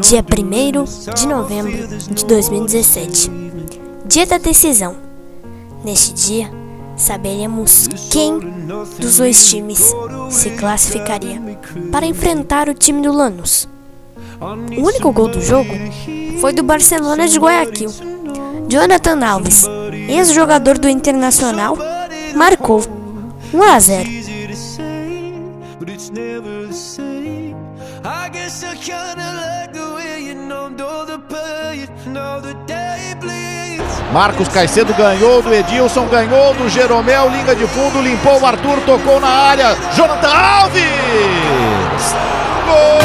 dia 1 de novembro de 2017, dia da decisão. Neste dia, saberemos quem dos dois times se classificaria para enfrentar o time do Lanús. O único gol do jogo foi do Barcelona de Guayaquil. Jonathan Alves, ex-jogador do Internacional, marcou 1 a 0. Marcos Caicedo ganhou do Edilson, ganhou do Jeromel, linha de fundo, limpou o Arthur, tocou na área. Jonathan Alves! Gol!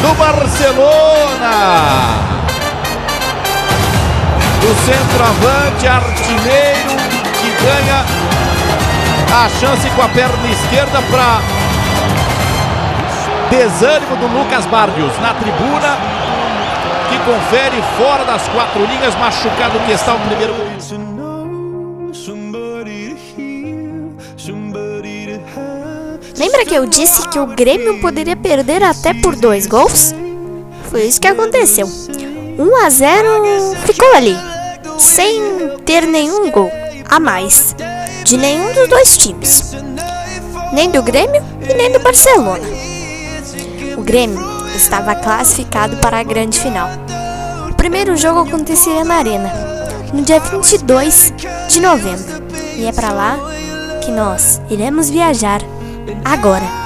Do Barcelona! Do centroavante artilheiro a chance com a perna esquerda para desânimo do Lucas Bardios na tribuna que confere fora das quatro linhas, machucado que está o primeiro. Lembra que eu disse que o Grêmio poderia perder até por dois gols? Foi isso que aconteceu. 1 a 0 ficou ali, sem ter nenhum gol a mais de nenhum dos dois times, nem do Grêmio e nem do Barcelona. O Grêmio estava classificado para a grande final. O primeiro jogo aconteceria na Arena, no dia 22 de novembro, e é para lá que nós iremos viajar agora.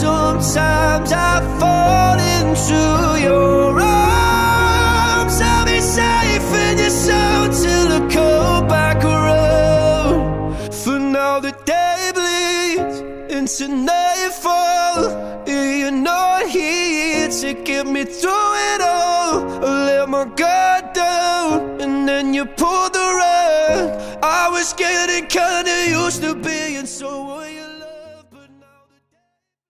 Sometimes I fall into day bleeds into nightfall. You're not here to get me through it all. I let my guard down and then you pulled the rug. I was getting kinda used to being so.